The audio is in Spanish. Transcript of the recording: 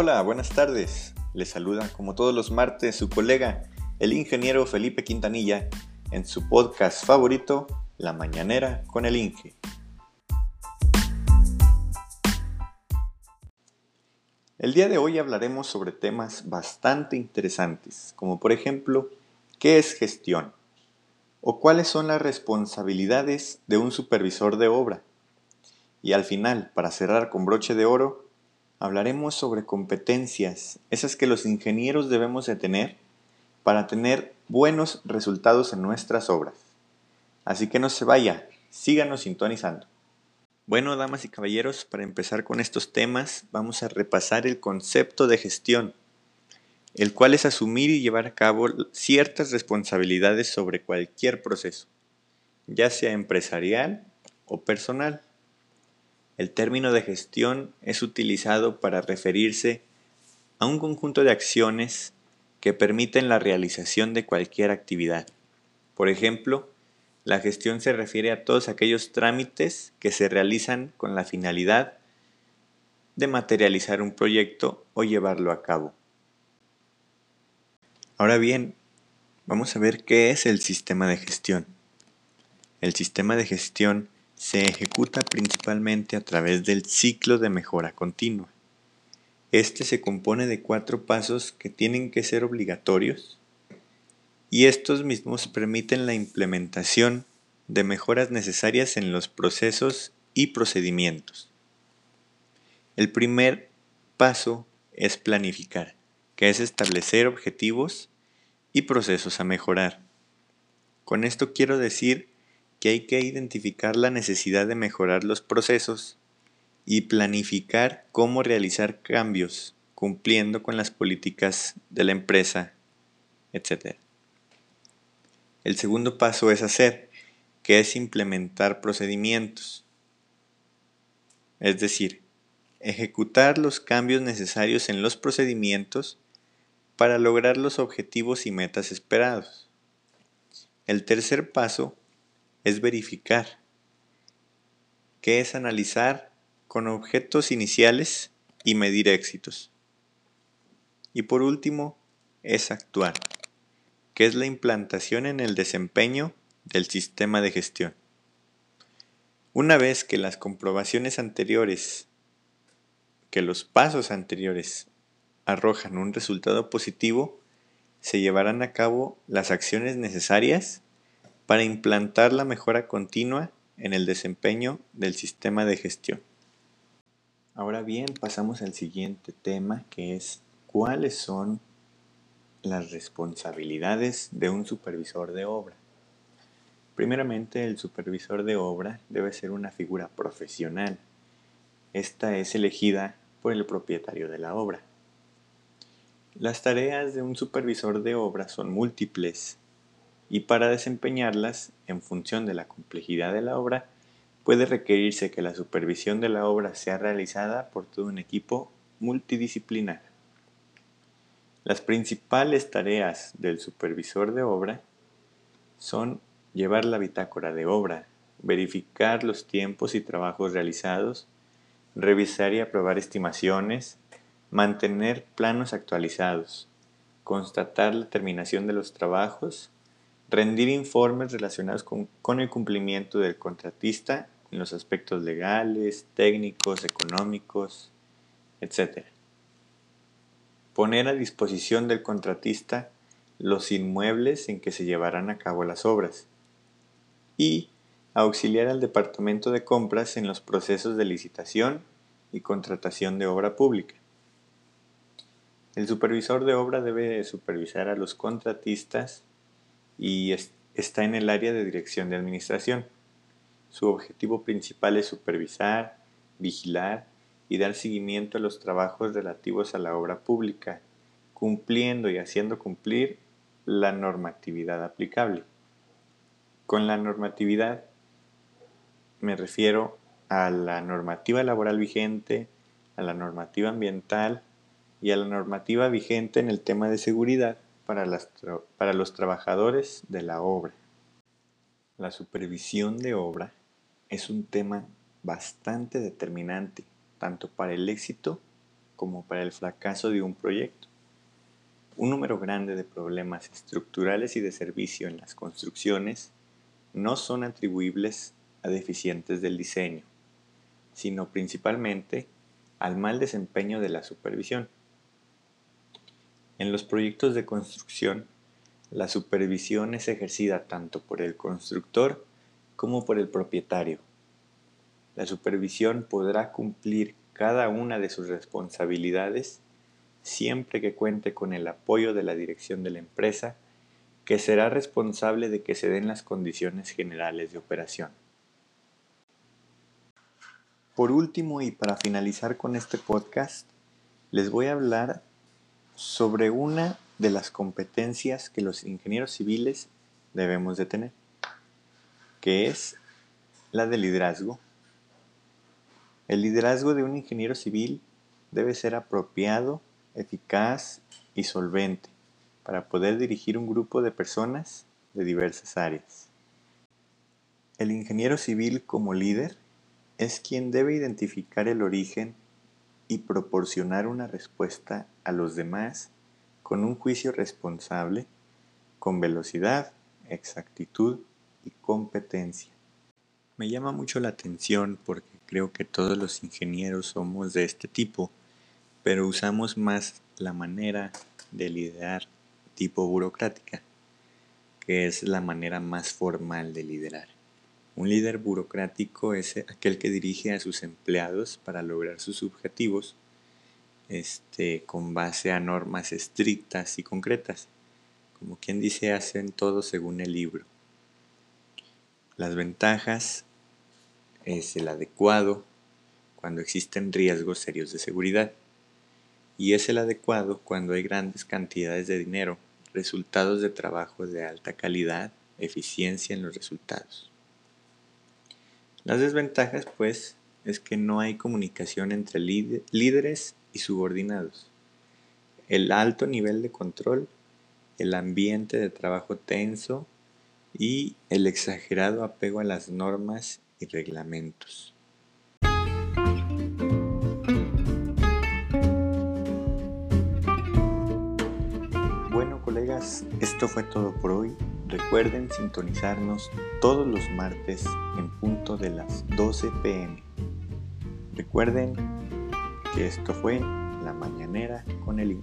Hola, buenas tardes. Les saluda como todos los martes su colega, el ingeniero Felipe Quintanilla, en su podcast favorito, La Mañanera con el Inge. El día de hoy hablaremos sobre temas bastante interesantes, como por ejemplo, ¿qué es gestión? ¿O cuáles son las responsabilidades de un supervisor de obra? Y al final, para cerrar con broche de oro, hablaremos sobre competencias, esas que los ingenieros debemos de tener para tener buenos resultados en nuestras obras. Así que no se vaya, síganos sintonizando. Bueno, damas y caballeros, para empezar con estos temas, vamos a repasar el concepto de gestión, el cual es asumir y llevar a cabo ciertas responsabilidades sobre cualquier proceso, ya sea empresarial o personal. El término de gestión es utilizado para referirse a un conjunto de acciones que permiten la realización de cualquier actividad. Por ejemplo, la gestión se refiere a todos aquellos trámites que se realizan con la finalidad de materializar un proyecto o llevarlo a cabo. Ahora bien, vamos a ver qué es el sistema de gestión. El sistema de gestión se ejecuta principalmente a través del ciclo de mejora continua. Este se compone de cuatro pasos que tienen que ser obligatorios y estos mismos permiten la implementación de mejoras necesarias en los procesos y procedimientos. El primer paso es planificar, que es establecer objetivos y procesos a mejorar. Con esto quiero decir que hay que identificar la necesidad de mejorar los procesos y planificar cómo realizar cambios cumpliendo con las políticas de la empresa, etc. El segundo paso es hacer, que es implementar procedimientos, es decir, ejecutar los cambios necesarios en los procedimientos para lograr los objetivos y metas esperados. El tercer paso es verificar, que es analizar con objetos iniciales y medir éxitos. Y por último, es actuar, que es la implantación en el desempeño del sistema de gestión. Una vez que las comprobaciones anteriores, que los pasos anteriores arrojan un resultado positivo, se llevarán a cabo las acciones necesarias para implantar la mejora continua en el desempeño del sistema de gestión. Ahora bien, pasamos al siguiente tema que es cuáles son las responsabilidades de un supervisor de obra. Primeramente, el supervisor de obra debe ser una figura profesional. Esta es elegida por el propietario de la obra. Las tareas de un supervisor de obra son múltiples y para desempeñarlas, en función de la complejidad de la obra, puede requerirse que la supervisión de la obra sea realizada por todo un equipo multidisciplinar. Las principales tareas del supervisor de obra son llevar la bitácora de obra, verificar los tiempos y trabajos realizados, revisar y aprobar estimaciones, mantener planos actualizados, constatar la terminación de los trabajos, rendir informes relacionados con, el cumplimiento del contratista en los aspectos legales, técnicos, económicos, etc. Poner a disposición del contratista los inmuebles en que se llevarán a cabo las obras y auxiliar al Departamento de Compras en los procesos de licitación y contratación de obra pública. El supervisor de obra debe supervisar a los contratistas y está en el área de dirección de administración. Su objetivo principal es supervisar, vigilar y dar seguimiento a los trabajos relativos a la obra pública, cumpliendo y haciendo cumplir la normatividad aplicable. Con la normatividad me refiero a la normativa laboral vigente, a la normativa ambiental y a la normativa vigente en el tema de seguridad para, los trabajadores de la obra. La supervisión de obra es un tema bastante determinante tanto para el éxito como para el fracaso de un proyecto. Un número grande de problemas estructurales y de servicio en las construcciones no son atribuibles a deficientes del diseño, sino principalmente al mal desempeño de la supervisión. En los proyectos de construcción, la supervisión es ejercida tanto por el constructor como por el propietario. La supervisión podrá cumplir cada una de sus responsabilidades siempre que cuente con el apoyo de la dirección de la empresa, que será responsable de que se den las condiciones generales de operación. Por último y para finalizar con este podcast, les voy a hablar sobre una de las competencias que los ingenieros civiles debemos de tener, que es la de liderazgo. El liderazgo de un ingeniero civil debe ser apropiado eficaz y solvente para poder dirigir un grupo de personas de diversas áreas. El ingeniero civil como líder es quien debe identificar el origen y proporcionar una respuesta a los demás con un juicio responsable, con velocidad, exactitud y competencia. Me llama mucho la atención porque creo que todos los ingenieros somos de este tipo pero usamos más la manera de liderar tipo burocrática, que es la manera más formal de liderar. Un líder burocrático es aquel que dirige a sus empleados para lograr sus objetivos este, con base a normas estrictas y concretas. Como quien dice, hacen todo según el libro. Las ventajas es el adecuado cuando existen riesgos serios de seguridad y es el adecuado cuando hay grandes cantidades de dinero, resultados de trabajo de alta calidad, eficiencia en los resultados. Las desventajas, pues, es que no hay comunicación entre líderes y subordinados. El alto nivel de control, el ambiente de trabajo tenso y el exagerado apego a las normas y reglamentos. esto fue todo por hoy. Recuerden sintonizarnos todos los martes en punto de las 12 pm. Recuerden esto fue La Mañanera con el